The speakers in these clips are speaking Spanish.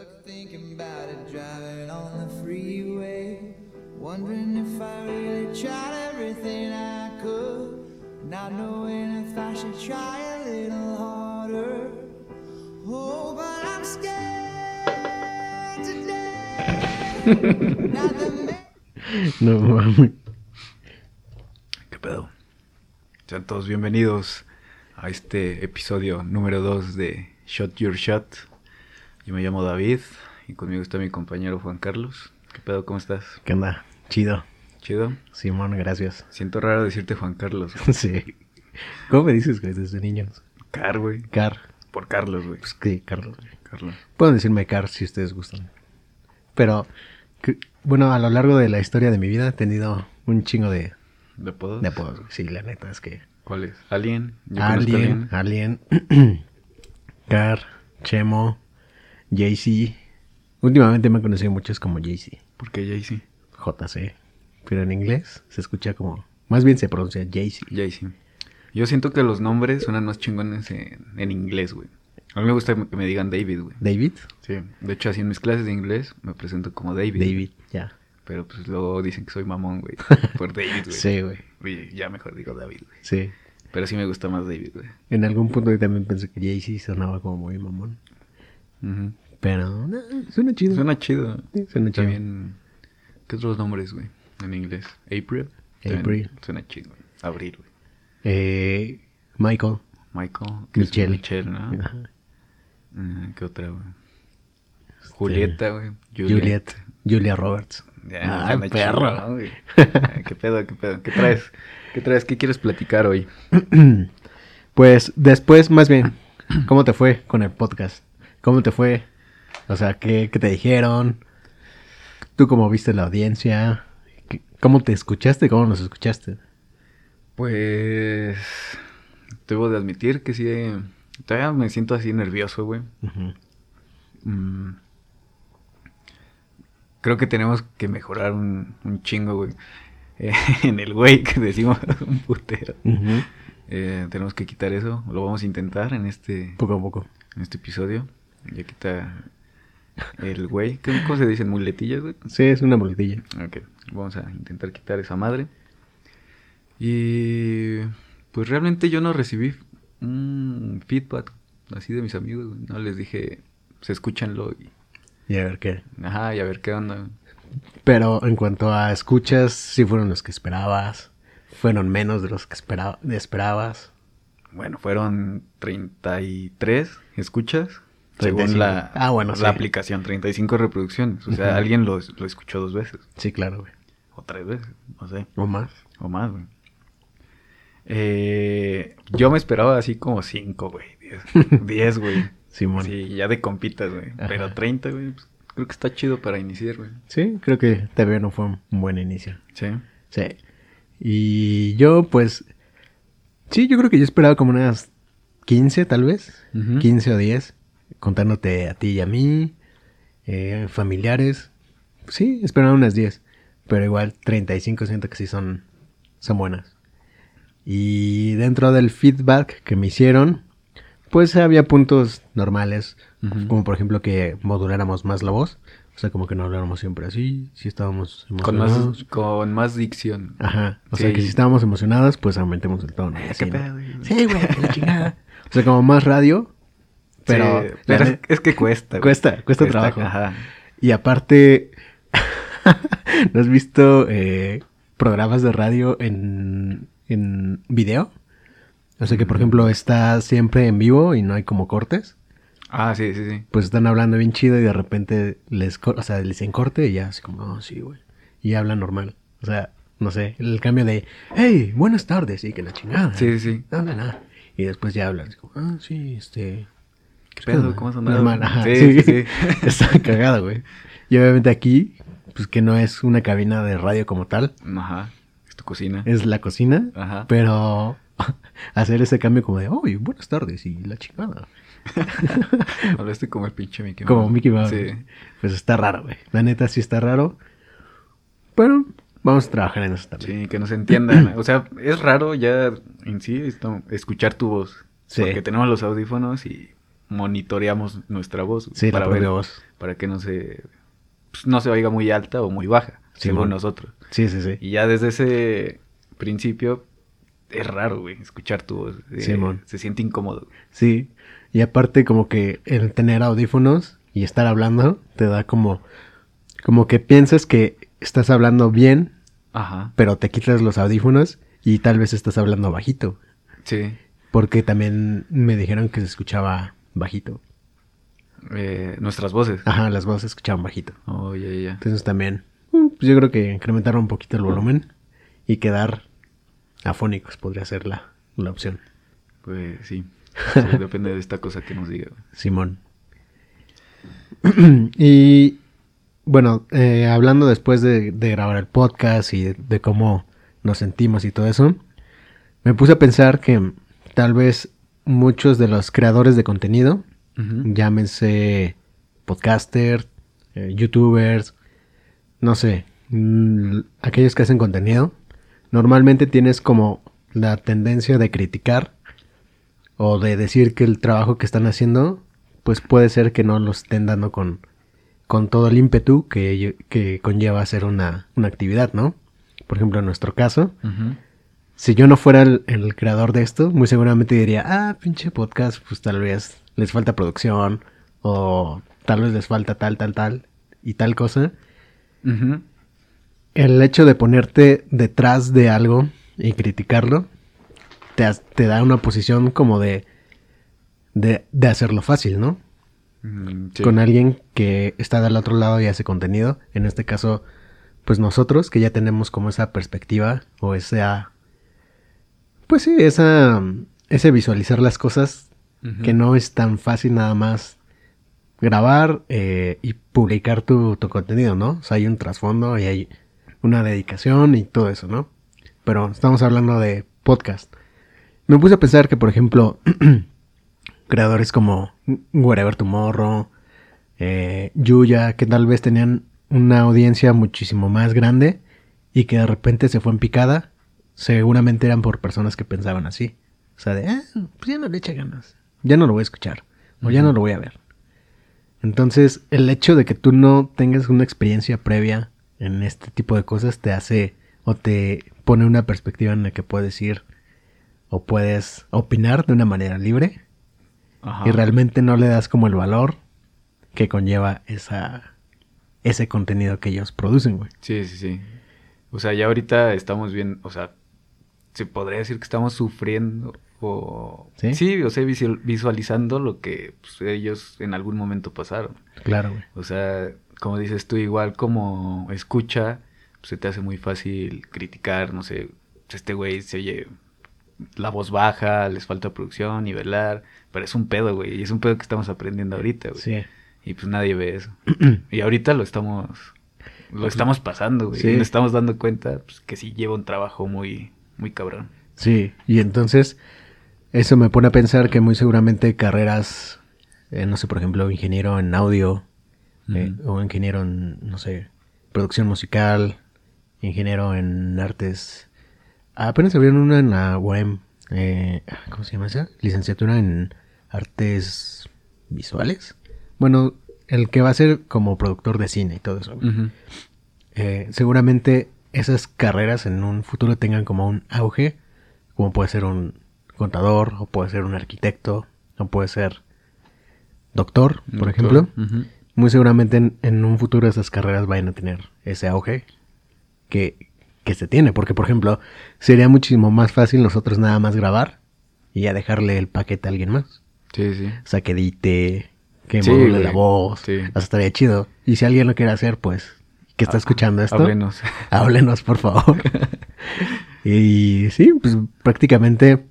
Stuck thinking about it, driving on the freeway. Wondering if I really tried everything I could. Not knowing if I should try a little harder. Oh, but I'm scared today. Not the man- No mames. ¿Qué pedo? Sean todos bienvenidos a este episodio número 2 de Shot Your Shot. Yo me llamo David y conmigo está mi compañero Juan Carlos. ¿Qué pedo? ¿Cómo estás? ¿Qué onda? Chido. ¿Chido? Simón, gracias. Siento raro decirte Juan Carlos. güey. Sí. ¿Cómo me dices, güey, desde niños? Car, güey. Car. Por Carlos, güey. Pues sí, Carlos. güey. Carlos. Pueden decirme Car si ustedes gustan. Pero, que- bueno, a lo largo de la historia de mi vida he tenido un chingo de, ¿De apodos? de apodos. Sí, la neta es que... ¿Cuál es? ¿Alien? Yo Alien, Alien, Car, Chemo, Jay-Z. Últimamente me han conocido muchos como Jay-Z. ¿Por qué Jay-Z? JC. Pero en inglés se escucha como... Más bien se pronuncia Jay-Z. Jay-Z. Yo siento que los nombres suenan más chingones en, en inglés, güey. A mí me gusta que me digan David, güey. David. Sí. De hecho, así en mis clases de inglés me presento como David. David, ya. Pero pues luego dicen que soy mamón, güey. Por David, güey. Sí, güey. Oye, ya mejor digo David, güey. Sí. Pero sí me gusta más David, güey. En algún punto yo también pensé que Jay-Z sonaba como muy mamón. Ujú. Pero, no, suena chido. Suena chido. Sí, suena chido. También, ¿qué otros nombres, güey? En inglés. April. También April. Suena chido, güey. Abril, güey. Eh, Michael. Michael. Michelle. Michelle, ¿no? Ajá. Ah, ¿Qué otra, güey? Julieta, güey. Juliet. Julia Roberts. Ya, Ah, perro. chido, ¿no, güey? ¿Qué pedo, qué pedo? ¿Qué traes? ¿Qué traes? ¿Qué quieres platicar hoy? Pues después, más bien, ¿cómo te fue con el podcast? ¿Cómo te fue? O sea, ¿qué, qué te dijeron? ¿Tú cómo viste la audiencia? ¿Qué- ¿Cómo te escuchaste? ¿Cómo nos escuchaste? Pues debo de admitir que sí, eh, todavía me siento así nervioso, güey. Mm. Creo que tenemos que mejorar un, un chingo, güey. Eh, en el güey que decimos un putero. Eh, tenemos que quitar eso. Lo vamos a intentar en este, Poco a poco. en este episodio. Ya quita el güey. ¿Qué- ¿Cómo se dicen? ¿Muletillas, güey? Sí, es una boletilla. Ok, vamos a intentar quitar esa madre. Y pues realmente yo no recibí un feedback así de mis amigos. güey. No les dije, se escúchanlo y, Y a ver qué. ajá, y a ver qué onda. Pero en cuanto a escuchas, sí fueron los que esperabas. Fueron menos de los que esperaba, esperabas. Bueno, fueron 33 escuchas. 35. Según la, Ah, bueno, la sí. aplicación, 35 reproducciones. O sea, alguien lo, lo escuchó dos veces. Sí, claro, güey. O tres veces, no sé. O más. O más, güey. Eh, yo me esperaba así como 5, güey. 10, 10, güey. Simón. Sí, ya de compitas, güey. Ajá. Pero 30, güey. pues, creo que está chido para iniciar, güey. Sí, creo que todavía no fue un buen inicio. Sí. Sí. Y yo, pues. Sí, yo creo que yo esperaba como unas 15, tal vez. Ujú. 15 o 10. Contándote a ti y a mí. eh, familiares. Sí, esperaba unas 10. Pero igual 35 siento que sí son, son buenas. Y dentro del feedback que me hicieron, pues había puntos normales. Como por ejemplo que moduláramos más la voz. O sea, como que no habláramos siempre así. Si estábamos Con emocionados. más, con más dicción. Ajá. O Sí. sea, que si estábamos emocionados, pues aumentemos el tono. Ah, así, qué ¿no? pedo. Sí, güey, la chingada. O sea, como más radio. Pero, Sí, la pero es, es que cuesta. güey. Cuesta, cuesta trabajo. Ajá. Y aparte, ¿no has visto eh, programas de radio en, en video? O sea, que por ejemplo está siempre en vivo y no hay como cortes. Ah, sí, sí, sí. Pues están hablando bien chido y de repente les, o sea, les dicen corte y ya así como, no, sí, güey. Y hablan normal. O sea, no sé, el cambio de, hey, buenas tardes, y que la chingada. Sí, sí, sí. No, no, no. Y después ya hablan, así como, ah, sí, este... ¿Qué pedo? ¿Cómo has andado? Normal, ajá. Sí, Sí, sí, sí. Está cagado, güey. Y obviamente aquí, pues que no es una cabina de radio como tal, Ajá. Es tu cocina. es la cocina, Ajá. pero hacer ese cambio como de, uy, buenas tardes, y la chingada. Hablaste como el pinche Mickey Como Mouse. Mickey Mouse. Sí. Pues está raro, güey. La neta sí está raro. Pero vamos a trabajar en eso también. Sí, que nos entiendan. O sea, es raro ya en sí escuchar tu voz. Sí. Porque tenemos los audífonos y monitoreamos nuestra voz. güey, Sí, la para propia ver- voz. Para que no se, pues, no se oiga muy alta o muy baja, Sí, según bueno. nosotros. Sí, sí, sí. Y ya desde ese principio es raro, güey, escuchar tu voz. eh, Simón. se siente incómodo. Sí. Y aparte como que el tener audífonos y estar hablando te da como como que piensas que estás hablando bien, Ajá. pero te quitas los audífonos y tal vez estás hablando bajito, Sí. porque también me dijeron que se escuchaba bajito. Eh, nuestras voces. Ajá, las voces escuchaban bajito. Oh, ya, ya. Entonces también mm, pues yo creo que incrementar un poquito el volumen y quedar afónicos podría ser la, la opción. Pues sí. Depende de esta cosa que nos diga. Simón. y bueno, eh, hablando después de, de grabar el podcast y de, de cómo nos sentimos y todo eso, me puse a pensar que tal vez muchos de los creadores de contenido, Ujú. llámense podcaster, eh, youtubers, no sé, mm, aquellos que hacen contenido, normalmente tienes como la tendencia de criticar o de decir que el trabajo que están haciendo, pues puede ser que no lo estén dando con, con todo el ímpetu que, que conlleva hacer una, una actividad, ¿no? Por ejemplo, en nuestro caso. Si yo no fuera el, el creador de esto, muy seguramente diría, ah, pinche podcast, pues tal vez les falta producción o tal vez les falta tal, tal, tal y tal cosa. El hecho de ponerte detrás de algo y criticarlo te, da una posición como de, de, de hacerlo fácil, ¿no? Mm, sí. Con alguien que está del otro lado y hace contenido. En este caso, pues nosotros que ya tenemos como esa perspectiva o esa... Pues sí, esa... Ese visualizar las cosas que no es tan fácil nada más grabar eh, y publicar tu, tu contenido, ¿no? O sea, hay un trasfondo y hay una dedicación y todo eso, ¿no? Pero estamos hablando de podcast. Me puse a pensar que, por ejemplo, creadores como Wherever Tomorrow, eh, Yuya, que tal vez tenían una audiencia muchísimo más grande y que de repente se fue en picada, seguramente eran por personas que pensaban así. O sea, de, ah, pues ya no le echa ganas, ya no lo voy a escuchar, o ya no lo voy a ver. Entonces, el hecho de que tú no tengas una experiencia previa en este tipo de cosas te hace o te pone una perspectiva en la que puedes ir o puedes opinar de una manera libre Ajá. y realmente no le das como el valor que conlleva esa ese contenido que ellos producen, güey. Sí, sí, sí. O sea, ya ahorita estamos bien, o sea, se podría decir que estamos sufriendo o... ¿Sí? o sea, visual- visualizando lo que pues, ellos en algún momento pasaron. Claro, güey. O sea, como dices tú, igual como escucha, pues, se te hace muy fácil criticar, no sé, pues, este güey se oye la voz baja, les falta producción, nivelar, pero es un pedo, güey, y es un pedo que estamos aprendiendo ahorita, güey. Sí. Y pues nadie ve eso. y ahorita lo estamos lo estamos pasando, güey. Sí. Y nos estamos dando cuenta pues, que sí lleva un trabajo muy muy cabrón. Sí, y entonces eso me pone a pensar que muy seguramente carreras, eh, no sé, por ejemplo, ingeniero en audio, eh, o ingeniero en, no sé, producción musical, ingeniero en artes. Apenas abrieron una en la UEM, eh, ¿cómo se llama esa? Licenciatura en artes visuales. Bueno, el que va a ser como productor de cine y todo eso. Eh, seguramente esas carreras en un futuro tengan como un auge, como puede ser un contador, o puede ser un arquitecto, o puede ser doctor, por Doctor. ejemplo. Muy seguramente en, en un futuro esas carreras vayan a tener ese auge que, que se tiene, porque por ejemplo sería muchísimo más fácil nosotros nada más grabar y ya dejarle el paquete a alguien más. Sí, sí. O sea, que edite, que Sí, module la voz. Sí. Hasta estaría chido. Y si alguien lo quiere hacer, pues, que está Ah, escuchando esto, Háblenos. háblenos, por favor. y sí, pues prácticamente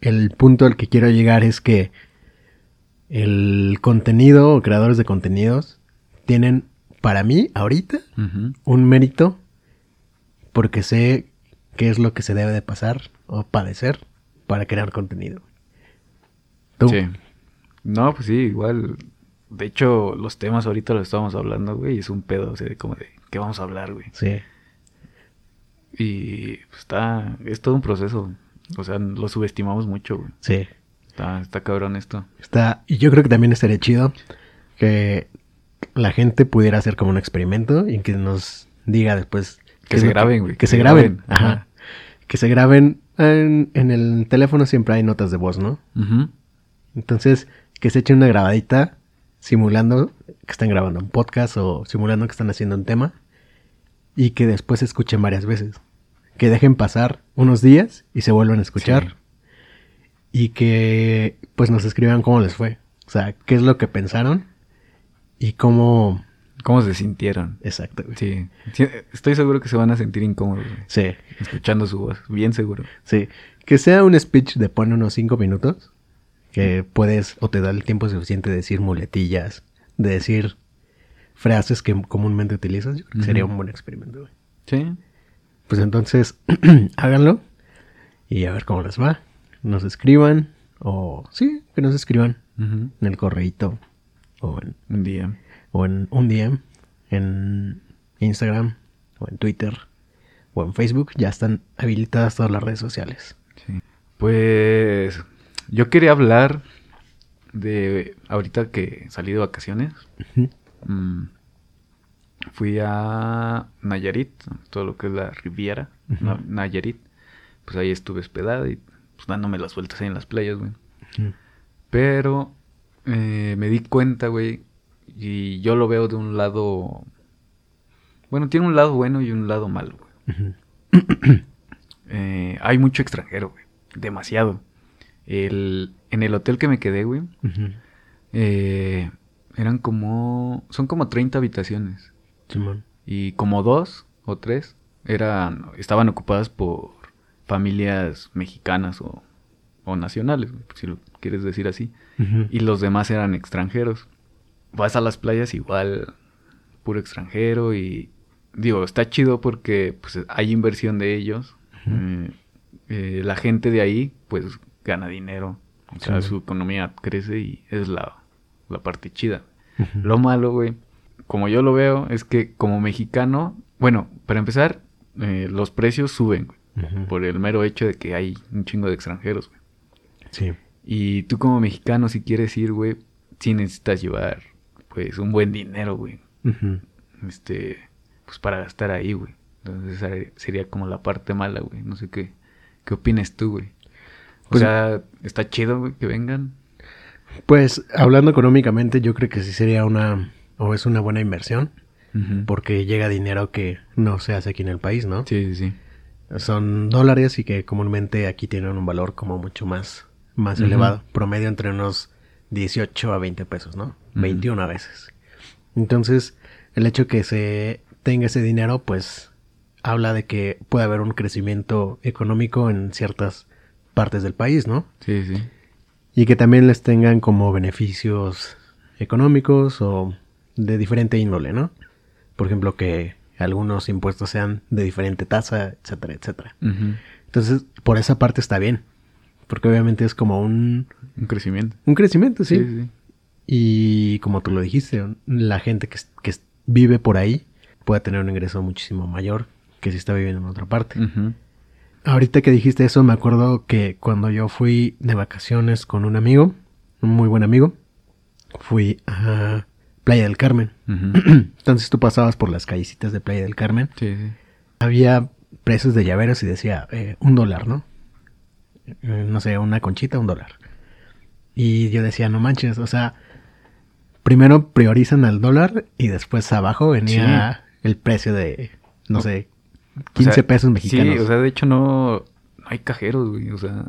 el punto al que quiero llegar es que el contenido o creadores de contenidos tienen, para mí, ahorita, un mérito porque sé qué es lo que se debe de pasar o padecer para crear contenido. ¿Tú? Sí. No, pues sí, igual. De hecho, los temas ahorita los estamos hablando, güey, es un pedo, o sea, como de, ¿qué vamos a hablar, güey? Sí. Y pues, está, es todo un proceso. O sea, lo subestimamos mucho, güey. Sí. Está, está cabrón esto. Está, y yo creo que también estaría chido que la gente pudiera hacer como un experimento y que nos diga después. Que se graben, güey. Que, se graben. Ajá. Que se graben. En, en el teléfono siempre hay notas de voz, ¿no? Ujú. Entonces, que se echen una grabadita simulando que están grabando un podcast o simulando que están haciendo un tema y que después se escuchen varias veces. Que dejen pasar unos días y se vuelvan a escuchar. Sí. Y que pues nos escriban cómo les fue. O sea, qué es lo que pensaron y cómo... ¿Cómo se sintieron? Exacto. Sí. Sí, Estoy seguro que se van a sentir incómodos, Sí, escuchando su voz. Bien seguro. sí. Que sea un speech de pone unos cinco minutos. Que puedes o te da el tiempo suficiente de decir muletillas, de decir frases que comúnmente utilizas. Yo creo que sería un buen experimento, güey. Sí. Pues entonces, háganlo y a ver cómo les va. Nos escriban o sí, que nos escriban en el correíto o en, Un día. o en un DM en Instagram o en Twitter o en Facebook. Ya están habilitadas todas las redes sociales. Sí. Pues yo quería hablar de ahorita que salí de vacaciones. Mm, fui a Nayarit, todo lo que es la Riviera, Nayarit. Pues ahí estuve hospedado y pues dándome las vueltas ahí en las playas, güey. Pero eh, me di cuenta, güey, y yo lo veo de un lado... Bueno, tiene un lado bueno y un lado malo, güey. Eh, hay mucho extranjero, güey. Demasiado. El, en el hotel que me quedé, güey, eh, eran como... Son como 30 habitaciones. Simón. Y como dos o tres eran, estaban ocupadas por familias mexicanas o, o nacionales, si lo quieres decir así. Y los demás eran extranjeros. Vas a las playas igual, puro extranjero y digo, está chido porque pues hay inversión de ellos. Eh, eh, la gente de ahí pues gana dinero. O sea, Sí. su economía crece y es la, la parte chida. Lo malo, güey, como yo lo veo, es que como mexicano, bueno, para empezar, eh, los precios suben güey, por el mero hecho de que hay un chingo de extranjeros, güey. Sí. Y tú como mexicano, si quieres ir, güey, sí necesitas llevar, pues, un buen dinero, güey. Este, pues para gastar ahí, güey. Entonces esa sería como la parte mala, güey. No sé qué, qué opinas tú, güey. O Pues- sea, está chido, güey, que vengan. Pues hablando económicamente, yo creo que sí sería una o es una buena inversión porque llega dinero que no se hace aquí en el país, ¿no? Sí, sí, sí. Son dólares y que comúnmente aquí tienen un valor como mucho más, más elevado. Promedio entre unos 18 a 20 pesos, ¿no? Ujú. 21 a veces. Entonces, el hecho que se tenga ese dinero, pues habla de que puede haber un crecimiento económico en ciertas partes del país, ¿no? Sí, sí. Y que también les tengan como beneficios económicos o de diferente índole, ¿no? Por ejemplo, que algunos impuestos sean de diferente tasa, etcétera, etcétera. Entonces, por esa parte está bien. Porque obviamente es como un, Un crecimiento. un crecimiento, sí. sí, sí. Y como tú lo dijiste, la gente que, que vive por ahí puede tener un ingreso muchísimo mayor que si está viviendo en otra parte. Ahorita que dijiste eso, me acuerdo que cuando yo fui de vacaciones con un amigo, un muy buen amigo, fui a Playa del Carmen. Entonces tú pasabas por las callecitas de Playa del Carmen. Sí. Había precios de llaveros y decía eh, un dólar, ¿no? Eh, no sé, una conchita, un dólar. Y yo decía, no manches, o sea, primero priorizan al dólar y después abajo venía el precio de, no sé, 15 pesos mexicanos. Sí, o sea, de hecho no, no hay cajeros, güey. O sea,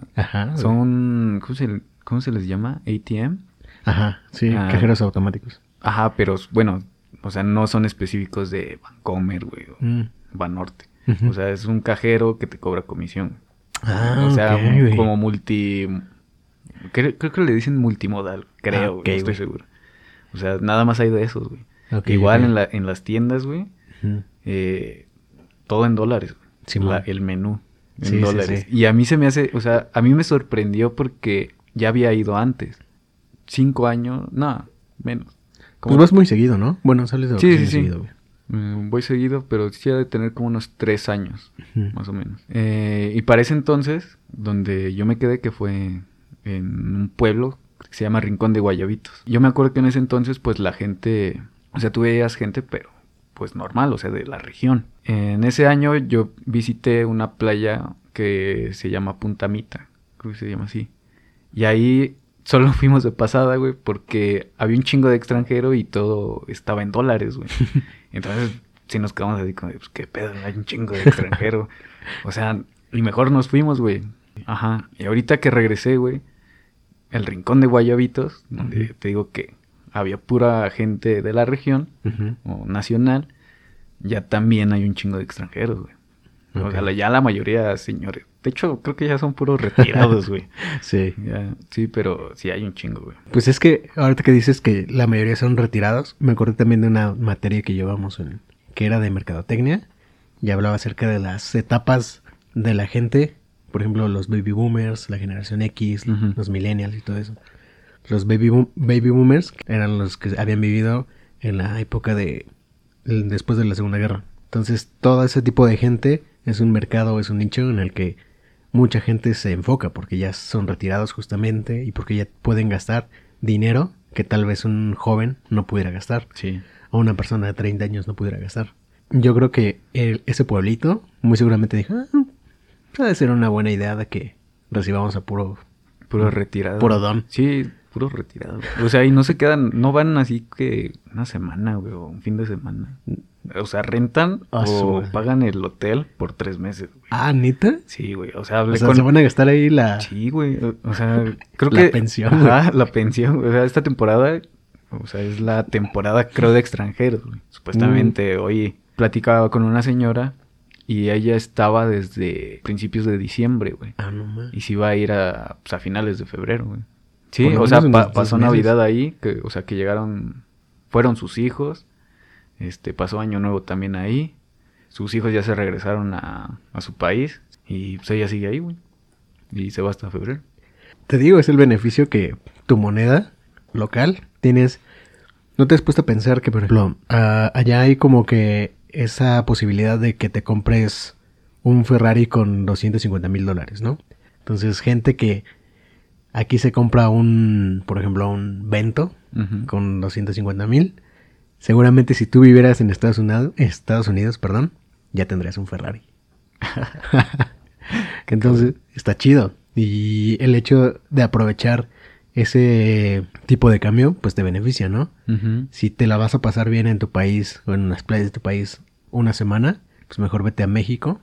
son. ¿cómo se, ¿cómo se, les llama? ATM. Ajá, sí, ah, cajeros automáticos. Ajá, pero bueno, o sea, no son específicos de Bancomer, güey, o mm. Banorte. O sea, es un cajero que te cobra comisión. Ah, o sea, como multi. Creo, que le dicen multimodal, creo, ah, estoy seguro. O sea, nada más hay de esos, güey. Igual En, la, en las tiendas, güey. Eh, todo en dólares. La- el menú en Sí, sí, dólares. sí. Y a mí se me hace, o sea, a mí me sorprendió porque ya había ido antes. Cinco años, no, menos. Pues Como- vas muy seguido, ¿no? Bueno, sales de Sí, sí, sí. seguido, güey. Mm, voy seguido, pero sí ha de tener como unos tres años, más o menos. Eh, y para ese entonces, donde yo me quedé, que fue en un pueblo que se llama Rincón de Guayabitos. Yo me acuerdo que en ese entonces, pues la gente, o sea, tú veías gente, pero pues normal, o sea, de la región. En ese año yo visité una playa que se llama Punta Mita, creo que se llama así. Y ahí solo fuimos de pasada, güey, porque había un chingo de extranjero y todo estaba en dólares, güey. Entonces, sí nos quedamos así como, pues qué pedo, hay un chingo de extranjero. o sea, y mejor nos fuimos, güey. Ajá. Y ahorita que regresé, güey, el rincón de Guayabitos, donde te digo que había pura gente de la región o nacional, ya también hay un chingo de extranjeros, güey. O sea, ya la mayoría, señores. De hecho, creo que ya son puros retirados, güey. Sí. Ya, sí, pero sí hay un chingo, güey. Pues es que ahorita que dices que la mayoría son retirados, me acordé también de una materia que llevamos en, que era de mercadotecnia y hablaba acerca de las etapas de la gente, por ejemplo, los baby boomers, la generación X, los millennials y todo eso. Los baby, boom- baby boomers eran los que habían vivido en la época de después de la Segunda Guerra. Entonces, todo ese tipo de gente es un mercado, es un nicho en el que mucha gente se enfoca porque ya son retirados justamente y porque ya pueden gastar dinero que tal vez un joven no pudiera gastar Sí. o una persona de 30 años no pudiera gastar. Yo creo que el- ese pueblito muy seguramente dijo, ah, puede ser una buena idea de que recibamos a puro... Puro retirado. Puro don. Sí, puro retirado. O sea, y no se quedan, no van así que una semana, güey, o un fin de semana. O sea, rentan Ah, o pagan el hotel por tres meses, güey. Ah, ¿neta? Sí, güey. O sea, hablé O sea, con... se van a gastar ahí la... Sí, güey. o- sea, creo La que... pensión, Ajá, la pensión. O sea, esta temporada... O sea, es la temporada, creo, de extranjeros, güey. Supuestamente, hoy platicaba con una señora y ella estaba desde principios de diciembre, güey. Ah, no más. Y se iba a ir a, pues, a finales de febrero, güey. Sí, o sea, pa- pasó meses. Navidad ahí, que, o sea, que llegaron, fueron sus hijos, este, pasó Año Nuevo también ahí, sus hijos ya se regresaron a, a su país y pues ella sigue ahí, güey. Y se va hasta febrero. Te digo, es el beneficio que tu moneda local tienes. ¿No te has puesto a pensar que, por ejemplo, allá hay como que esa posibilidad de que te compres un Ferrari con 250 mil dólares, ¿no? Entonces, gente que aquí se compra un, por ejemplo, un Vento Ujú. con 250 mil, seguramente si tú vivieras en Estados Unidos, Estados Unidos, perdón, ya tendrías un Ferrari. Entonces, está chido. Y el hecho de aprovechar ese tipo de cambio, pues te beneficia, ¿no? Si te la vas a pasar bien en tu país o en las playas de tu país una semana, pues mejor vete a México,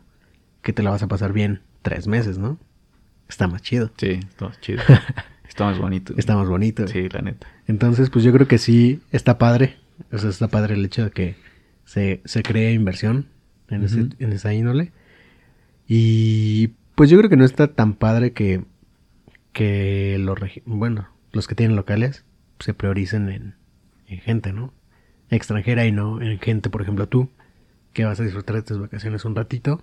que te la vas a pasar bien tres meses, ¿no? Está más chido. Sí, está más chido. está más bonito. Está más bonito. Sí, la neta. Entonces, pues yo creo que sí está padre. O sea, está padre el hecho de que se, se cree inversión en, ese- en esa índole. Y pues yo creo que no está tan padre que, que los, bueno, los que tienen locales se prioricen en, en gente, ¿no? Extranjera y no en gente, por ejemplo, tú, que vas a disfrutar de tus vacaciones un ratito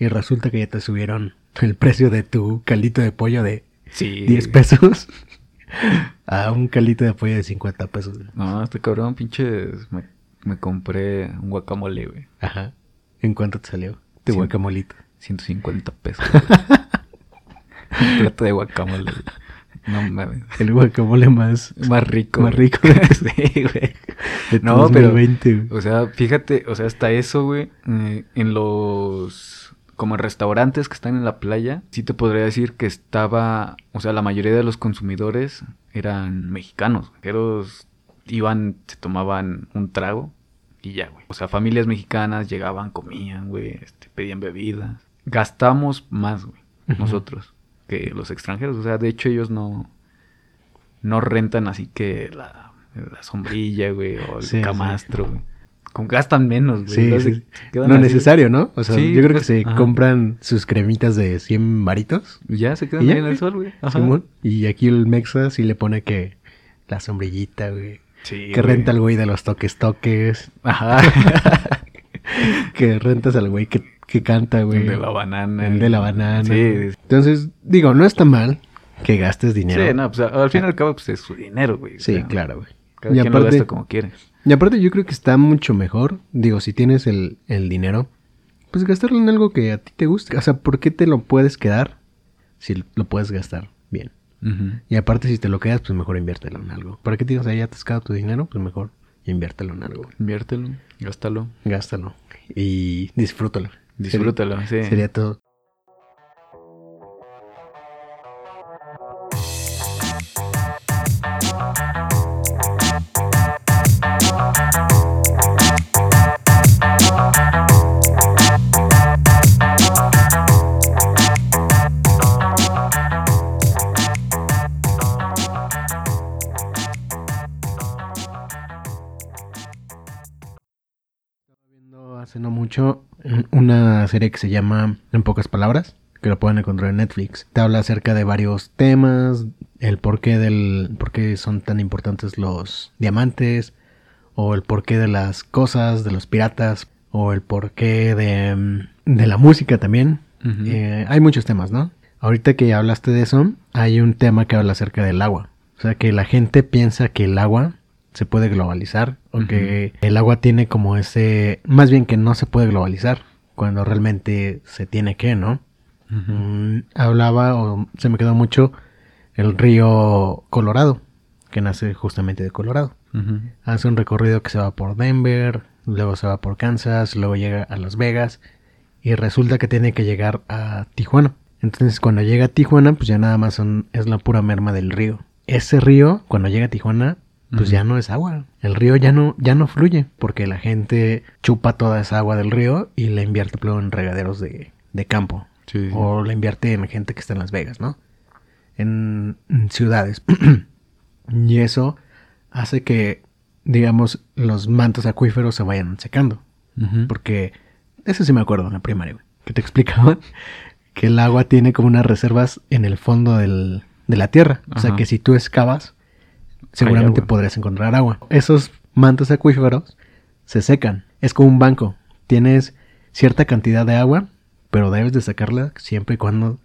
y resulta que ya te subieron el precio de tu caldito de pollo de Sí. 10 pesos a un caldito de pollo de 50 pesos. No, este cabrón, pinches, me, me compré un guacamole, güey. Ajá. ¿En cuánto te salió? Tu guacamolito. 150 pesos. Un plato de guacamole. No mames. El guacamole más, Más rico. más rico sí, güey. de No, pero- 2020, güey. O sea, fíjate, o sea, hasta eso, güey, eh, en los como restaurantes que están en la playa, sí te podría decir que estaba, o sea, la mayoría de los consumidores eran mexicanos. Mexicanos iban, se tomaban un trago y ya, güey. O sea, familias mexicanas llegaban, comían, güey, este, pedían bebidas. Gastamos más, güey, nosotros que los extranjeros. O sea, de hecho ellos no, no rentan así que la, la sombrilla, güey, o el Sí, sí. camastro, güey. Gastan menos, güey. Sí, Entonces, sí. se quedan No así, necesario, ¿no? O sea, Sí, yo creo pues, que se ajá. compran sus cremitas de 100 varitos. Ya se quedan ¿Y ya, ahí en el sol, güey. Simón. Y aquí el Mexa sí le pone que la sombrillita, güey. Sí, que güey. renta al güey de los toques toques. Ajá. que rentas al güey que, que canta, güey. El de la banana. El de la banana. Sí. Entonces, digo, no está mal que gastes dinero. Sí, no, pues al fin y al cabo, pues es su dinero, güey. Sí, claro, güey. Cada Y quien lo aparte- gasta como quiere. Y aparte yo creo que está mucho mejor, digo, si tienes el, el dinero, pues gastarlo en algo que a ti te guste. O sea, ¿por qué te lo puedes quedar si lo puedes gastar bien? Y aparte, si te lo quedas, pues mejor inviértelo en algo. ¿Para qué tienes ahí atascado tu dinero? Pues mejor inviértelo en algo. Inviértelo, gástalo, Gástalo y disfrútalo. disfrútalo, sí. Sería todo. Hace no mucho un- una serie que se llama En pocas palabras, que lo pueden encontrar en Netflix. Te habla acerca de varios temas, el porqué del por qué son tan importantes los diamantes o el porqué de las cosas, de los piratas o el porqué de, de la música también. Eh, hay muchos temas, ¿no? Ahorita que hablaste de eso, hay un tema que habla acerca del agua. O sea, que la gente piensa que el agua se puede globalizar o que el agua tiene como ese... Más bien que no se puede globalizar cuando realmente se tiene que, ¿no? Mm, hablaba o se me quedó mucho el río Colorado, que nace justamente de Colorado. Hace un recorrido que se va por Denver, luego se va por Kansas, luego llega a Las Vegas y resulta que tiene que llegar a Tijuana. Entonces cuando llega a Tijuana, pues ya nada más son- es la pura merma del río. Ese río, cuando llega a Tijuana, pues ya no es agua. El río ya no, ya no fluye porque la gente chupa toda esa agua del río y la invierte luego en regaderos de, de campo. Sí, sí. O la invierte en gente que está en Las Vegas, ¿no? En, en ciudades. y eso hace que, digamos, los mantos acuíferos se vayan secando. Porque, eso sí me acuerdo en la primaria, güey, que te explicaban que el agua tiene como unas reservas en el fondo del- de la tierra. O sea que si tú excavas, seguramente podrías encontrar agua. Esos mantos acuíferos se secan. Es como un banco. Tienes cierta cantidad de agua, pero debes de sacarla siempre y cuando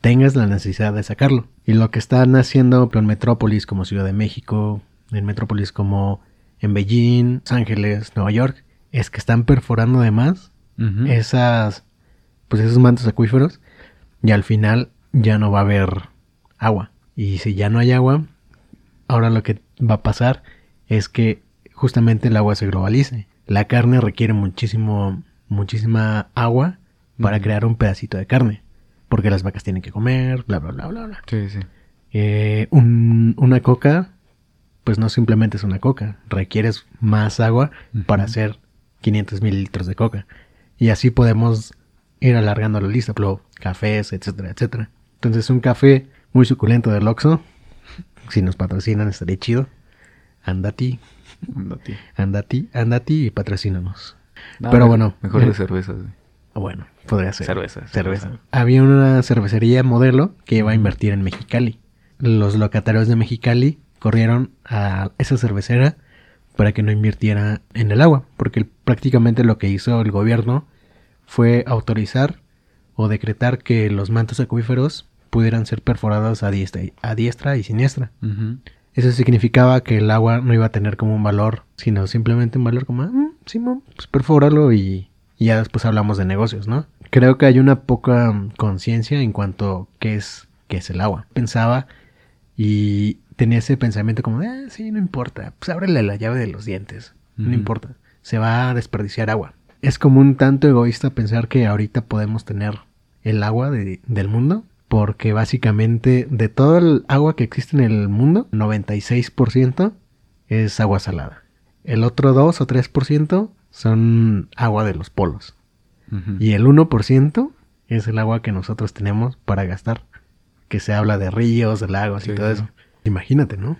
tengas la necesidad de sacarlo. Y lo que están haciendo en metrópolis como Ciudad de México, en metrópolis como en Beijing, Los Ángeles, Nueva York, es que están perforando además esas pues esos mantos acuíferos y al final ya no va a haber agua. Y si ya no hay agua, ahora lo que va a pasar es que justamente el agua se globalice. La carne requiere muchísimo muchísima agua para crear un pedacito de carne, porque las vacas tienen que comer, bla bla bla bla bla. Sí, sí. Eh, un- una coca, pues no simplemente es una coca, requieres más agua para hacer 500 mililitros de coca. Y así podemos ir alargando la lista, cafés, etcétera, etcétera. Entonces un café muy suculento del Oxxo, si nos patrocinan estaría chido. Andati, Ándate. andati, andati y patrocínanos. No, Pero bueno, Mejor eh, de cervezas, güey. Bueno, podría ser. Cerveza, Cerveza. cerveza. Había una cervecería modelo que iba a invertir en Mexicali. Los locatarios de Mexicali corrieron a esa cervecera para que no invirtiera en el agua, porque prácticamente lo que hizo el gobierno fue autorizar o decretar que los mantos acuíferos pudieran ser perforados a diestra, y- a diestra y siniestra. Eso significaba que el agua no iba a tener como un valor, sino simplemente un valor como, ah, mm, Simón, pues perfóralo y, y ya después hablamos de negocios, ¿no? Creo que hay una poca mm, conciencia en cuanto a qué es, qué es el agua. Pensaba y tenía ese pensamiento como, de, ah, sí, no importa, pues ábrele la llave de los dientes, no importa, se va a desperdiciar agua. Es como un tanto egoísta pensar que ahorita podemos tener el agua de- del mundo, porque básicamente de todo el agua que existe en el mundo, 96% es agua salada. El otro 2 o 3% son agua de los polos. Y el 1% es el agua que nosotros tenemos para gastar. Que se habla de ríos, de lagos y todo sí. eso. Imagínate, ¿no?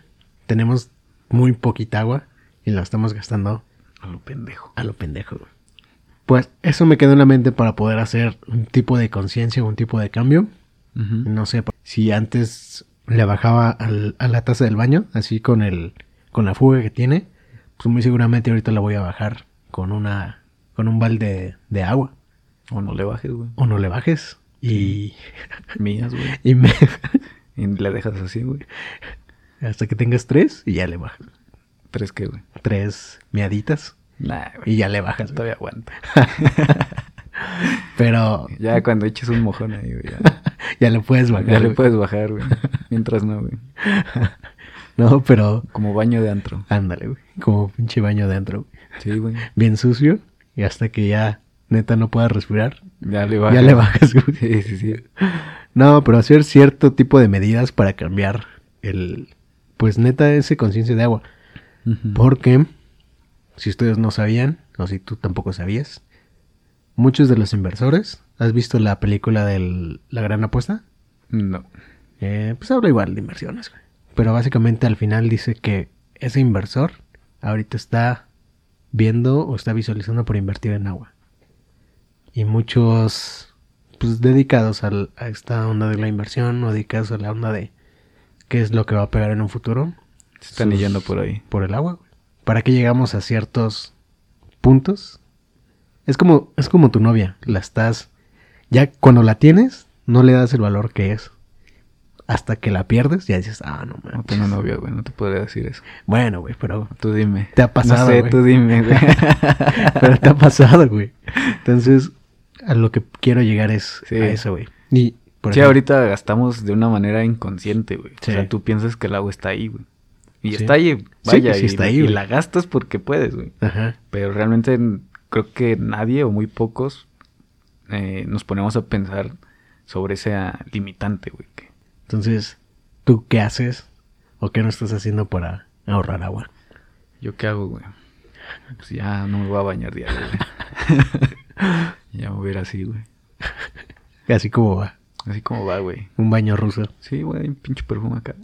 Tenemos muy poquita agua y la estamos gastando A lo pendejo. a lo pendejo. Pues eso me quedó en la mente para poder hacer un tipo de conciencia, un tipo de cambio. No sé, si antes le bajaba al- a la taza del baño, así con el con la fuga que tiene, pues muy seguramente ahorita la voy a bajar con una con un balde de agua. O no le bajes, güey. O no le bajes y, Mías, güey. y me- Y la dejas así, güey. hasta que tengas tres y ya le bajas. ¿Tres qué, güey? Tres miaditas Nah, güey. y ya le bajas. Todavía aguanta. Pero Ya cuando eches un mojón ahí, güey. Ya, ya le puedes bajar. ya le güey. puedes bajar, güey. Mientras no, güey. No, pero Como baño de antro. ándale, güey. Como pinche baño adentro. güey. Sí, güey. Bien sucio. Y hasta que ya neta no pueda respirar. Ya le bajas. Ya le bajas, güey. Sí, sí, sí. No, pero hacer cierto tipo de medidas para cambiar el, pues neta, ese conciencia de agua. Porque, si ustedes no sabían, o si tú tampoco sabías, muchos de los inversores, ¿has visto la película de La Gran Apuesta? No. Eh, pues habla igual de inversiones, güey. Pero básicamente al final dice que ese inversor ahorita está viendo o está visualizando por invertir en agua. Y muchos, pues dedicados al- a esta onda de la inversión o dedicados a la onda de qué es lo que va a pegar en un futuro. Se están sus- yendo por ahí. Por el agua, güey. ¿Para qué llegamos a ciertos puntos? Es como, es como tu novia. La estás. Ya cuando la tienes, no le das el valor que es. Hasta que la pierdes, ya dices, ah, no No manches. tengo novio, güey. No te podría decir eso. Bueno, güey, pero. Tú dime. Te ha pasado, No sé, güey. tú dime, güey. pero te ha pasado, güey. Entonces, a lo que quiero llegar es Sí. a eso, güey. Y, por sí, ejemplo- ahorita gastamos de una manera inconsciente, güey. Sí. O sea, tú piensas que el agua está ahí, güey. Y Sí. está ahí, vaya, que sí y, está ahí, y la gastas porque puedes, güey. Ajá. Pero realmente creo que nadie o muy pocos eh, nos ponemos a pensar sobre ese ah, limitante, güey. Entonces, ¿tú qué haces? ¿O qué no estás haciendo para ahorrar agua? ¿Yo qué hago, güey? Pues ya no me voy a bañar diario, güey. ya me voy a ir así, güey. Así como va. Así como va, güey. Un baño ruso. Sí, güey, un pinche perfume acá.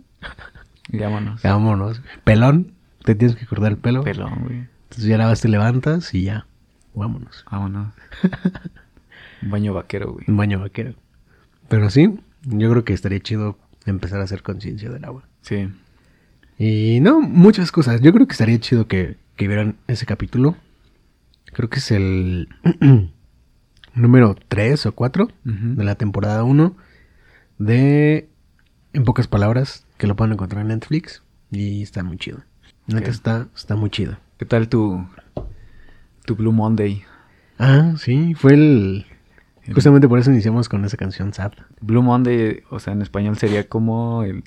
Y vámonos. Vámonos. Pelón, te tienes que cortar el pelo. Pelón, güey. Entonces ya nada más te levantas y ya. Vámonos. Vámonos. Un baño vaquero, güey. Un baño vaquero. Pero sí, yo creo que estaría chido empezar a hacer conciencia del agua. Sí. Y no, muchas cosas. Yo creo que estaría chido que, que vieran ese capítulo. Creo que es el número 3 o 4 Ujú. de la temporada 1 de, en pocas palabras, que lo pueden encontrar en Netflix. Y está muy chido. Neta está, está muy chido. ¿Qué tal tu, tu Blue Monday? Ah, sí, fue el... El- Justamente por eso iniciamos con esa canción Sad. Blue Monday, o sea, en español sería como el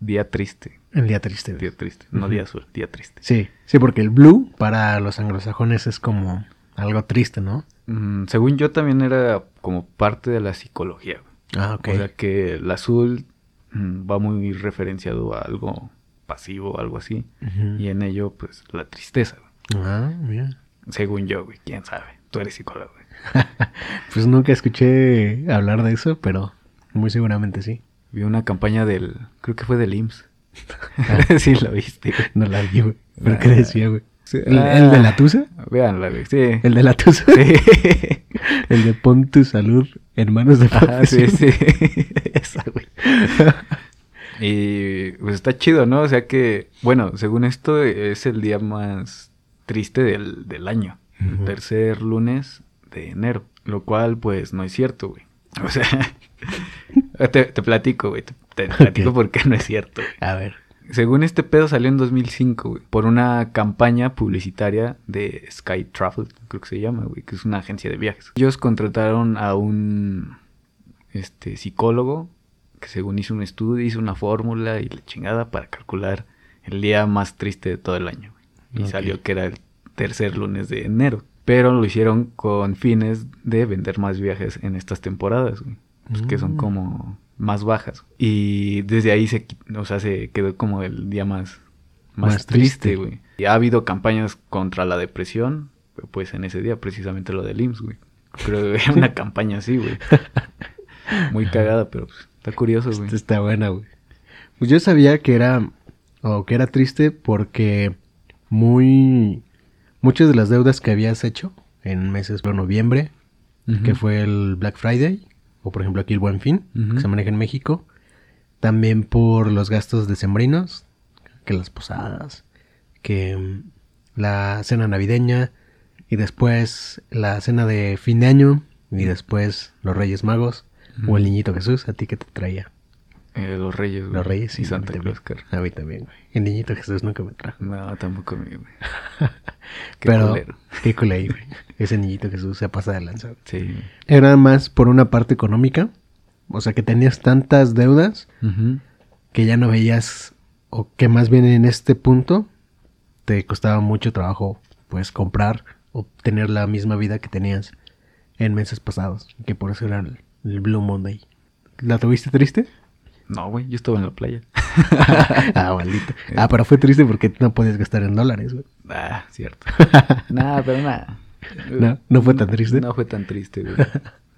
día triste. El día triste. Día triste. No día azul, día triste. Sí, sí, porque el blue para los anglosajones es como algo triste, ¿no? Mm, según yo también era como parte de la psicología. Ah, ok. O sea que el azul mm, va muy referenciado a algo pasivo, algo así. Y en ello, pues, la tristeza. Ah, mira. Según yo, güey. ¿Quién sabe? Tú eres psicólogo, güey. Pues nunca escuché hablar de eso, pero muy seguramente sí. Vi una campaña del... Creo que fue del IMSS. sí, lo viste, güey. No la vi, güey. ¿Pero Ah. qué decía, güey? Sí, ¿El, ah. el de la tusa? Véanla, güey. Sí. ¿El de la tusa? Sí. El de pon tu salud en manos de Ajá, sí, sí. Esa, güey. Y pues está chido, ¿no? O sea que, bueno, según esto es el día más triste del, del año. El tercer lunes de enero. Lo cual, pues, no es cierto, güey. O sea, te, te platico, güey. Te, te platico Ok. por qué no es cierto, güey. A ver. Según este pedo salió en 2005, güey, por una campaña publicitaria de Sky Travel, creo que se llama, güey, que es una agencia de viajes. Ellos contrataron a un este psicólogo que según hizo un estudio, hizo una fórmula y la chingada para calcular el día más triste de todo el año. Y salió que era el tercer lunes de enero. Pero lo hicieron con fines de vender más viajes en estas temporadas, güey. Pues que son Mm. como más bajas. Y desde ahí se, o sea, se quedó como el día más, más, Más triste, güey. Y ha habido campañas contra la depresión, pues en ese día precisamente lo del IMSS, güey. Que era una campaña así, güey. Muy cagada, pero pues, está curioso, güey. Está buena, güey. Pues yo sabía que era, o que era triste porque muy, muchas de las deudas que habías hecho en meses de noviembre, que fue el Black Friday, o por ejemplo aquí el Buen Fin, que se maneja en México, también por los gastos decembrinos, que las posadas, que mm, la cena navideña, y después la cena de fin de año, y después los Reyes Magos, o el. Niñito Jesús, ¿a ti qué te traía? Eh, los Reyes, güey. Los Reyes y sí, Santa Claus. A mí también, güey. El Niñito Jesús nunca me trajo. No, tampoco a mí, güey. Qué Pero, culero. qué culero, güey. Ese niñito Jesús se pasa de lanza. Sí. Era más por una parte económica. O sea, que tenías tantas deudas que ya no veías, o que más bien en este punto te costaba mucho trabajo, pues, comprar o tener la misma vida que tenías en meses pasados. Que por eso era el, el Blue Monday. ¿La tuviste triste? No, güey, yo estaba en la playa. ah, maldito. Ah, pero fue triste porque no podías gastar en dólares, güey. Ah, cierto. nada, pero nada. ¿No? ¿No fue tan triste? No fue tan triste, güey.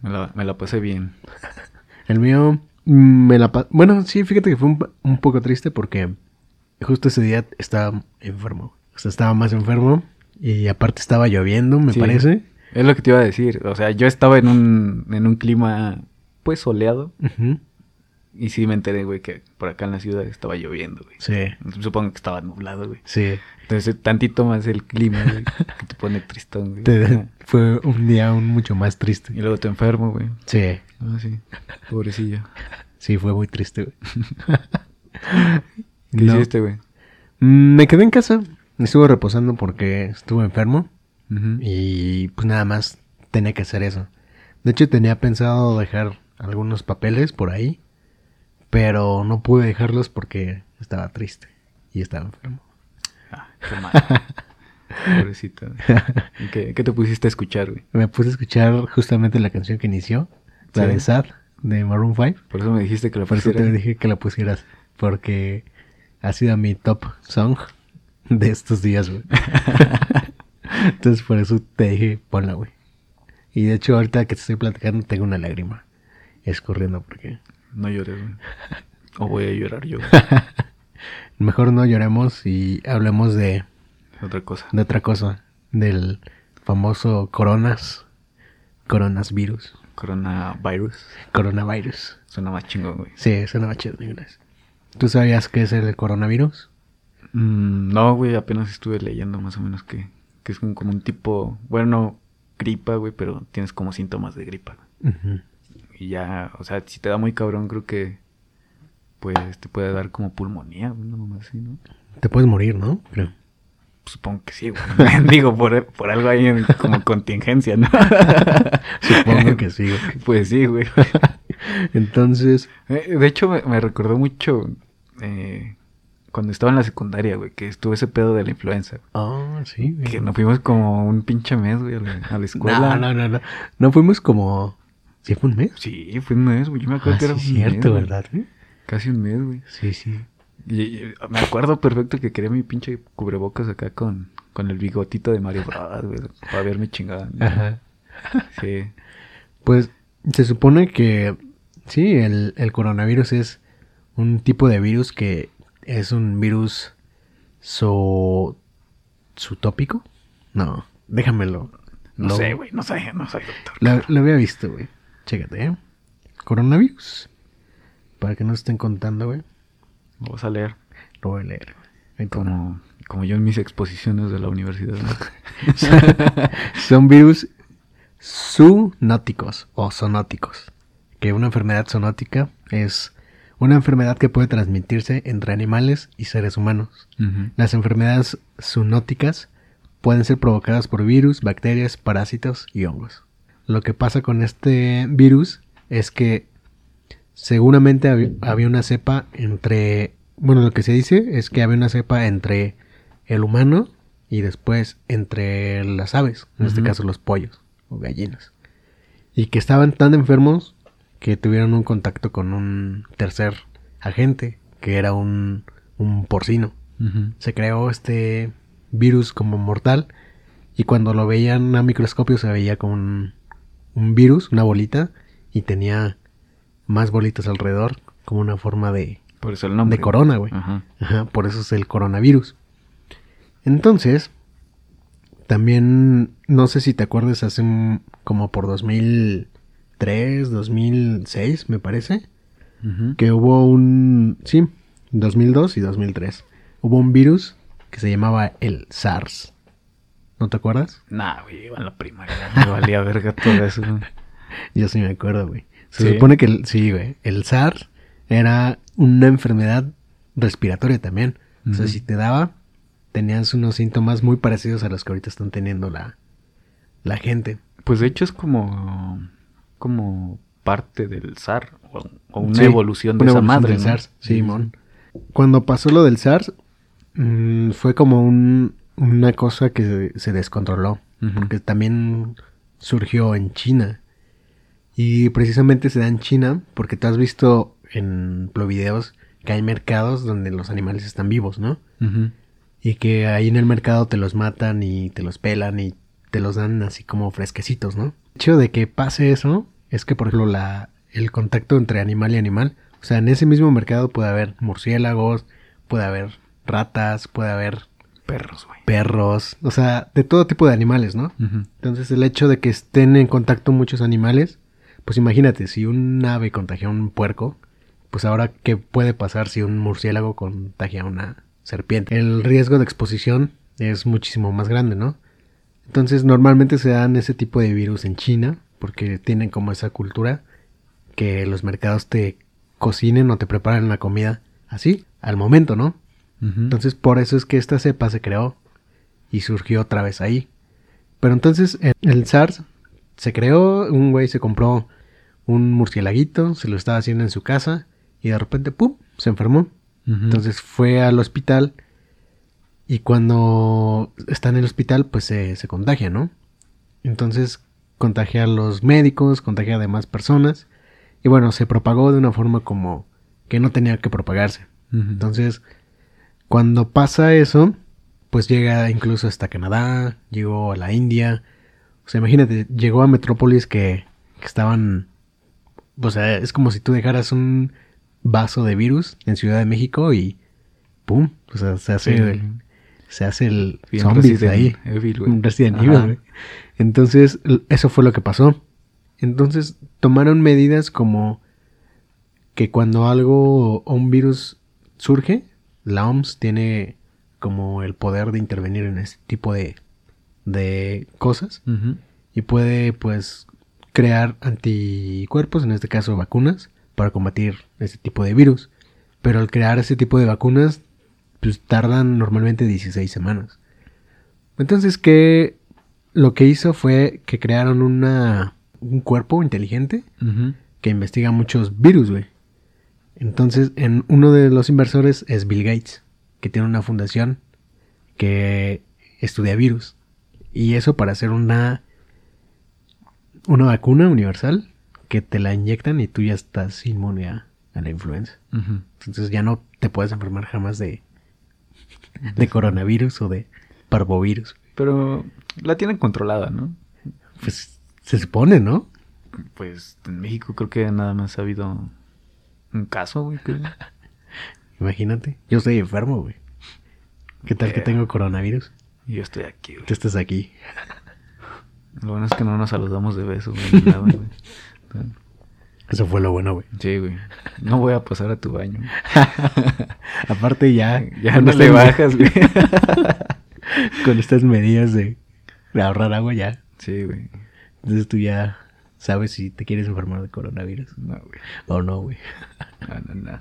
Me la, me la pasé bien. El mío mm, me la pa- Bueno, sí, fíjate que fue un, un poco triste porque justo ese día estaba enfermo. O sea, estaba más enfermo y aparte estaba lloviendo, me Sí. parece. Es lo que te iba a decir. O sea, yo estaba en un, en un clima, pues, soleado. Y sí me enteré, güey, que por acá en la ciudad estaba lloviendo, güey. Sí, Supongo que estaba nublado, güey. sí. Entonces, tantito más el clima, güey, que te pone tristón, güey. Te- fue un día aún mucho más triste. Y luego te enfermo, güey. Sí, Ah, sí. Pobrecillo. sí, fue muy triste, güey. ¿Qué No. hiciste, güey? Mm, Me quedé en casa. Estuve reposando porque estuve enfermo. Y pues nada más tenía que hacer eso. De hecho tenía pensado dejar algunos papeles por ahí. Pero no pude dejarlos porque estaba triste. Y estaba enfermo. Ah, qué mal. Pobrecito. ¿Y qué, qué te pusiste a escuchar, güey? Me puse a escuchar justamente la canción que inició. La de Sad de Maroon 5. Por eso me dijiste que lo Por eso te dije que la pusieras. Porque ha sido mi top song de estos días, güey. Entonces por eso te dije, ponla, güey. Y de hecho ahorita que te estoy platicando tengo una lágrima escurriendo porque No llores, güey. O voy a llorar yo. mejor no lloremos y hablemos de, Otra cosa. de otra cosa. Del famoso coronas, coronas virus, Coronavirus. coronavirus. Suena más chingón, güey. Sí, suena más chido inglés. ¿Tú sabías qué es el coronavirus? Mm, no, güey, apenas estuve leyendo más o menos que, que es un- como un tipo, bueno, no gripa, güey, pero tienes como síntomas de gripa. Ujú. Y ya, o sea, si te da muy cabrón, creo que pues te puede dar como pulmonía, güey, una mamá así, ¿no? Te puedes morir, ¿no? Creo. Supongo que sí, güey. Digo, por, por algo ahí en- como contingencia, ¿no? Supongo que sí. güey. Pues sí, güey. Entonces, Eh, De hecho, me, me recordó mucho eh, cuando estaba en la secundaria, güey, que estuvo ese pedo de la influenza. ah, sí. güey. Que nos fuimos como un pinche mes, güey, a la, a la escuela. No, no, no, no. No fuimos como... ¿Sí fue un mes? Sí, fue un mes, güey. Yo me acuerdo Ah, que era sí, un mes, cierto, güey. ¿verdad? güey? Casi un mes, güey. Sí, sí. Y, y me acuerdo perfecto que quería mi pinche cubrebocas acá con, con el bigotito de Mario Bros, güey, para verme chingada. ¿no? Ajá. Sí. Pues se supone que sí, el, el coronavirus es un tipo de virus que es un virus so, sutópico. No, déjamelo. No Lo- sé, güey, no sé, no soy doctor. Lo, lo había visto, güey. Chécate, ¿eh? Coronavirus. Para que no estén contando, güey. Lo vas a leer Lo voy a leer. Como, como yo en mis exposiciones de la universidad. ¿no? Son virus zoonóticos o zoonóticos. Que una enfermedad zoonótica es una enfermedad que puede transmitirse entre animales y seres humanos. Las enfermedades zoonóticas pueden ser provocadas por virus, bacterias, parásitos y hongos. Lo que pasa con este virus es que seguramente hab- había una cepa entre... Bueno, lo que se dice es que había una cepa entre el humano y después entre las aves, en este caso los pollos o gallinas. Y que estaban tan enfermos que tuvieron un contacto con un tercer agente, que era un, un porcino se creó este virus como mortal y cuando lo veían a microscopio se veía como un, un virus, una bolita y tenía más bolitas alrededor como una forma de, Por eso el nombre. de corona, güey. Ajá. Ajá, por eso es el coronavirus. Entonces, también, no sé si te acuerdas, hace un- como por 2003, 2006, me parece, que hubo un... Sí, 2002 y 2003. Hubo un virus que se llamaba el SARS. ¿No te acuerdas? Nah, güey, iba en la primaria. Me valía verga todo eso. güey. Yo sí me acuerdo, güey. Se ¿Sí? supone que el, sí, güey. El SARS era una enfermedad respiratoria también. O sea, si te daba, tenías unos síntomas muy parecidos a los que ahorita están teniendo la, la gente. Pues de hecho es como, como parte del SARS o, o una Sí, evolución de una esa evolución madre. del ¿no? SARS, sí, mon. Cuando pasó lo del SARS, mm, fue como un- una cosa que se, se descontroló, Ujú. porque también surgió en China. Y precisamente se da en China porque tú has visto en videos que hay mercados donde los animales están vivos, ¿no? Y que ahí en el mercado te los matan y te los pelan y te los dan así como fresquecitos, ¿no? El hecho de que pase eso es que, por ejemplo, la, el contacto entre animal y animal, o sea, en ese mismo mercado puede haber murciélagos, puede haber ratas, puede haber Perros, güey. perros, o sea, de todo tipo de animales, ¿no? Entonces el hecho de que estén en contacto muchos animales, pues imagínate, si un ave contagia a un puerco, pues ahora qué puede pasar si un murciélago contagia a una serpiente. El riesgo de exposición es muchísimo más grande, ¿no? Entonces normalmente se dan ese tipo de virus en China, porque tienen como esa cultura que los mercados te cocinen o te preparen la comida así, al momento, ¿no? Entonces, por eso es que esta cepa se creó y surgió otra vez ahí. Pero entonces, el- SARS se creó, un güey se compró un murcielaguito, se lo estaba haciendo en su casa y de repente, ¡pum!, se enfermó. Entonces fue al hospital y cuando está en el hospital, pues se, se contagia, ¿no? Entonces contagia a los médicos, contagia a demás personas y bueno, se propagó de una forma como que no tenía que propagarse. Entonces, cuando pasa eso, pues llega incluso hasta Canadá, llegó a la India. O sea, imagínate, llegó a metrópolis que, que estaban... O sea, es como si tú dejaras un vaso de virus en Ciudad de México y... ¡Pum! O sea, se hace, Sí. el, se hace el zombies ahí. Evil. Un Resident. Evil. Entonces, eso fue lo que pasó. Entonces, tomaron medidas como que cuando algo o un virus surge, la OMS tiene como el poder de intervenir en este tipo de, de cosas y puede pues crear anticuerpos, en este caso vacunas, para combatir ese tipo de virus. Pero al crear ese tipo de vacunas, pues tardan normalmente 16 semanas. Entonces, ¿qué? Lo que hizo fue que crearon una, un cuerpo inteligente que investiga muchos virus, güey. Entonces, en uno de los inversores es Bill Gates, que tiene una fundación que estudia virus. Y eso para hacer una una vacuna universal que te la inyectan y tú ya estás inmune a, a la influenza. Entonces ya no te puedes enfermar jamás de de coronavirus o de parvovirus. Pero la tienen controlada, ¿no? Pues se supone, ¿no? Pues en México creo que nada más ha habido un caso, güey. creo. Imagínate, yo estoy enfermo, güey. ¿Qué tal que Eh. tengo coronavirus? Yo estoy aquí, güey. Tú estás aquí. Lo bueno es que no nos saludamos de beso, güey. ni nada, güey. Eso fue lo bueno, güey. Sí, güey. No voy a pasar a tu baño. Aparte ya... Ya no le bajas, güey. Con estas medidas de, de ahorrar agua ya. Sí, güey. Entonces tú ya sabes si te quieres enfermar de coronavirus No, güey. o no, güey. No, no, no.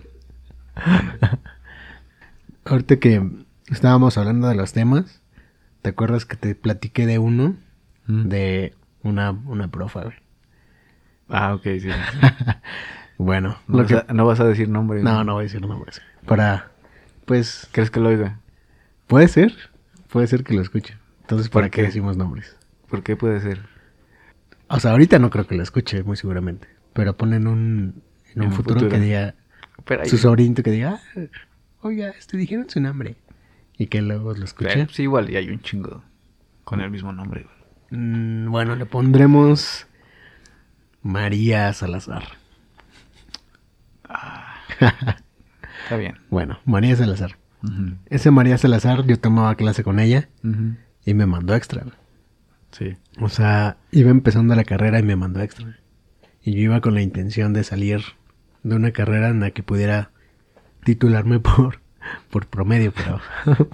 Ahorita que estábamos hablando de los temas, ¿te acuerdas que te platiqué de uno? Mm. De una, una profa, güey. Ah, ok, sí. Bueno, No, lo vas, que... a, no vas a decir nombre. No, no voy a decir nombres. Para... Pues... ¿Crees que lo oiga? Puede ser. Puede ser que lo escuche. Entonces, ¿Por ¿para qué qué? decimos nombres? ¿Por qué puede ser? O sea, ahorita no creo que lo escuche, muy seguramente. Pero ponen un... En un, En futuro, futuro. que diga... Pero Su sobrinito que diga... "Ah, oiga, este dijeron su nombre. Y que luego lo escuche. Sí, igual, y hay un chingo con el mismo nombre. Mm, bueno, le pondremos... María Salazar. Está bien. Bueno, María Salazar. Ese María Salazar, yo tomaba clase con ella y me mandó extra. Sí. O sea, iba empezando la carrera y me mandó extra. Y yo iba con la intención de salir de una carrera en la que pudiera titularme por, por promedio, pero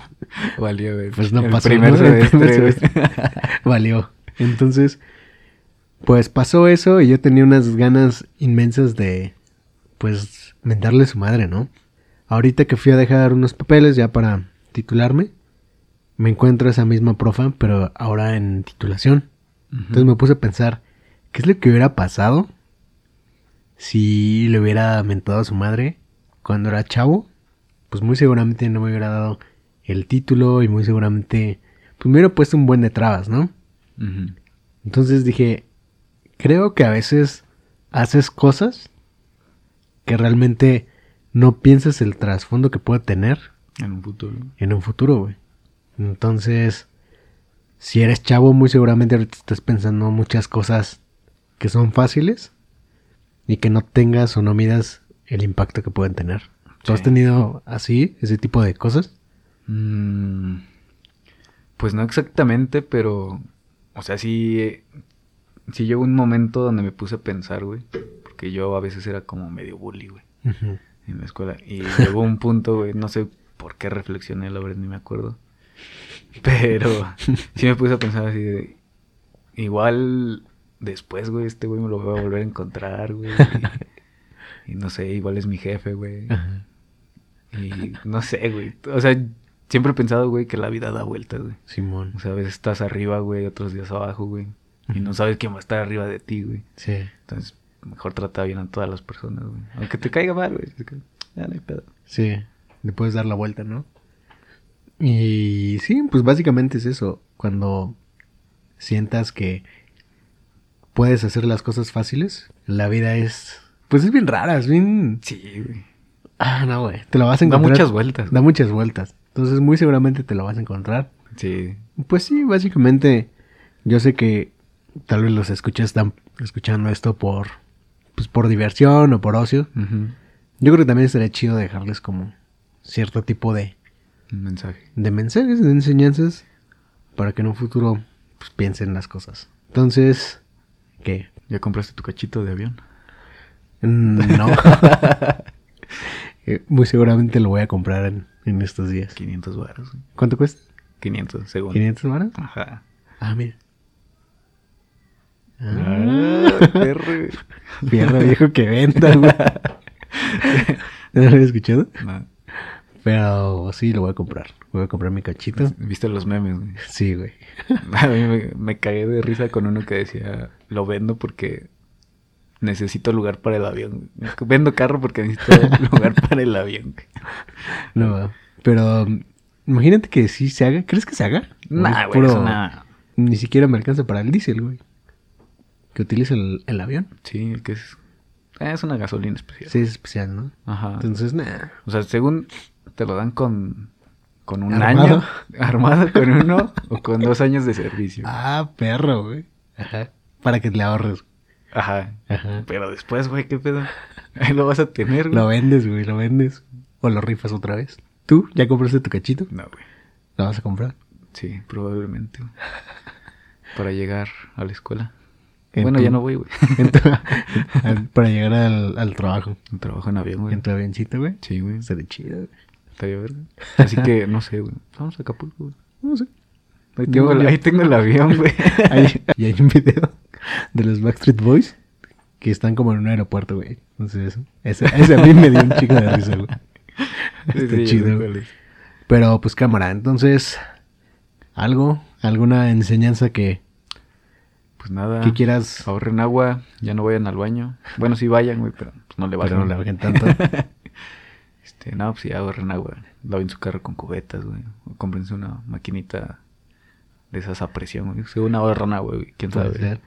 Valió, güey. pues no El pasó. primer ¿no? El primer semestre, semestre. Valió. Entonces, pues pasó eso y yo tenía unas ganas inmensas de, pues, mentarle a su madre, ¿no? Ahorita que fui a dejar unos papeles ya para titularme, me encuentro esa misma profa, pero ahora en titulación. Entonces me puse a pensar, ¿qué es lo que hubiera pasado si le hubiera mentado a su madre cuando era chavo? Pues muy seguramente no me hubiera dado el título y muy seguramente pues me hubiera puesto un buen de trabas, ¿no? Entonces dije, creo que a veces haces cosas que realmente no piensas el trasfondo que puede tener En un futuro. en un futuro, güey. Entonces, si eres chavo, muy seguramente ahorita estás pensando muchas cosas que son fáciles y que no tengas o no midas el impacto que pueden tener. ¿Tú has tenido así, ese tipo de cosas? Mm, pues no exactamente, pero. O sea, sí. eh, Sí llegó un momento donde me puse a pensar, güey. Porque yo a veces era como medio bully, güey. En la escuela. Y llegó un punto, güey. No sé por qué reflexioné, la verdad, ni me acuerdo. Pero sí me puse a pensar así de. Igual después, güey, este güey me lo voy a volver a encontrar, güey. Y, y no sé, igual es mi jefe, güey. Ajá. Y no sé, güey. O sea, siempre he pensado, güey, que la vida da vueltas, güey. Simón. O sea, a veces estás arriba, güey, otros días abajo, güey. Y no sabes quién va a estar arriba de ti, güey. Sí. Entonces, mejor trata bien a todas las personas, güey. Aunque te caiga mal, güey. Ya no hay pedo. Sí, le puedes dar la vuelta, ¿no? Y sí, pues básicamente es eso. Cuando sientas que puedes hacer las cosas fáciles, la vida es... Pues es bien rara, es bien... Sí, güey. Ah, no, güey. Te lo vas a Da encontrar. muchas vueltas. Da muchas vueltas. Entonces muy seguramente te lo vas a encontrar. Sí. Pues sí, básicamente yo sé que tal vez los escuchas están escuchando esto por... Pues por diversión o por ocio. Yo creo que también sería chido dejarles como cierto tipo de Un mensaje. de mensajes, de enseñanzas, para que en un futuro pues, piensen las cosas. Entonces, ¿qué? ¿Ya compraste tu cachito de avión? Mm, No. Eh, Muy seguramente lo voy a comprar en, en estos días. 500 baros. ¿Cuánto cuesta? 500, según. ¿500 varas? Ajá. Ah, mira. Ah, Ah, perro, viejo que venta, güey. ¿No lo había escuchado? No. Pero sí, lo voy a comprar. Voy a comprar mi cachito. ¿Viste los memes, güey? Sí, güey. A mí me, me cagué de risa con uno que decía, lo vendo porque necesito lugar para el avión. Vendo carro porque necesito lugar para el avión. No, pero mm, imagínate que sí se haga. ¿Crees que se haga? ¿O Nah, güey, puro-. Ni siquiera me alcanza para el diésel, güey. Que utiliza el, el avión. Sí, que es... Es una gasolina especial. Sí, es especial, ¿no? Ajá. Entonces, nah. O sea, según te lo dan con, con un ¿Armado? año, armado con uno o con dos años de servicio. Ah, perro, güey. Ajá. Para que le ahorres. Ajá. Ajá. Pero después, güey, ¿qué pedo? Ahí lo vas a tener, güey. Lo vendes, güey, lo vendes. O lo rifas otra vez. ¿Tú ya compraste tu cachito? No, güey. ¿Lo vas a comprar? Sí, probablemente. güey. Para llegar a la escuela. En Bueno, tu- ya no voy, güey. Tu- para llegar al, al trabajo. Trabajo en avión, güey. En tu avioncito, güey. Sí, güey. Sería chido, güey. Estaría verga. Así que, no sé, güey. Vamos a Acapulco, güey. No sé. Ahí tengo, el- yo- ahí tengo el avión, güey. Y hay un video de los Backstreet Boys que están como en un aeropuerto, güey. Entonces, ese, ese a mí me dio un chico de risa, güey. Está sí, chido. Pero pues cámara, entonces, algo, alguna enseñanza que, Pues nada. que quieras, Ahorren agua, ya no vayan al baño. Bueno, sí vayan, güey, pero pues, no le bajen. pero no le bajen tanto. Este, no, pues sí, ahorren agua. Laven su carro con cubetas, güey. O cómprense una maquinita de esas a presión, güey. Según ahorran agua, güey. ¿Quién sabe? ser.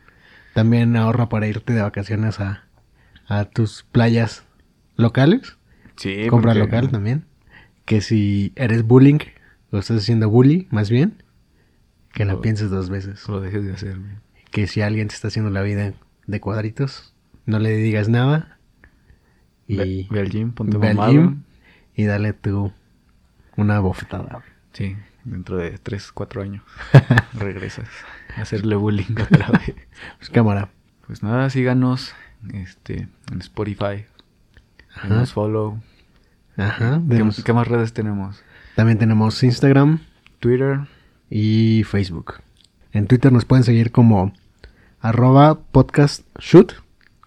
También ahorra para irte de vacaciones a, a tus playas locales. Sí, Compra porque- local también. Que si eres bullying, o estás haciendo bully, más bien, que Lo- pienses dos veces. Lo dejes de hacer, güey. Que si alguien te está haciendo la vida de cuadritos, no le digas nada. Y Ve, ve al gym, ponte ve al mamado. gym y dale tú una bofetada. Sí, dentro de 3, 4 años regresas a hacerle bullying otra vez. Pues cámara. Pues nada, síganos este, en Spotify. Ajá. Denos follow. Ajá. ¿Qué, tenemos- qué más redes tenemos? También tenemos Instagram Twitter. y Facebook. En Twitter nos pueden seguir como arroba podcast shoot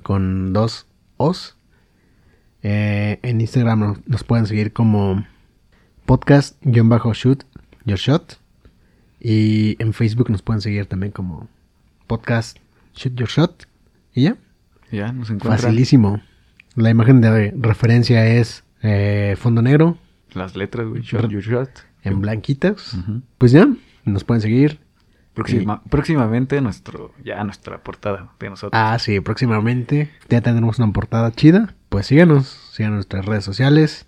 con dos os. Eh, en Instagram nos, pueden seguir como podcast-shoot your shot. Y en Facebook nos pueden seguir también como podcast Shoot Your Shot. Y ya, Ya, nos encuentran facilísimo. La imagen de referencia es eh, fondo negro las letras, güey. Shot Your Shot. en blanquitas. Pues ya, nos pueden seguir. Próxima- próximamente nuestro, ya nuestra portada de nosotros. Ah, sí, próximamente ya tendremos una portada chida. Pues síganos, sigan nuestras redes sociales.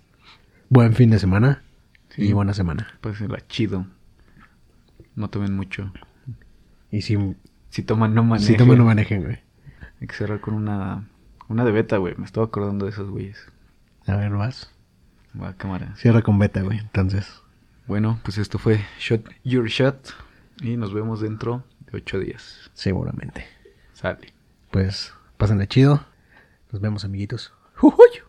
Buen fin de semana Sí. y buena semana. Pues la chido. No tomen mucho. Y si, Si toman, no manejen. si toman, no manejen, güey. Hay que cerrar con una, una de beta, güey. Me estaba acordando de esos güeyes. A ver, vas. Va, cámara. Cierra con beta, güey. Entonces, Bueno, pues esto fue Shot Your Shot. Y nos vemos dentro de ocho días. seguramente. Sale. Pues, pásenle chido. Nos vemos, amiguitos. Hogy?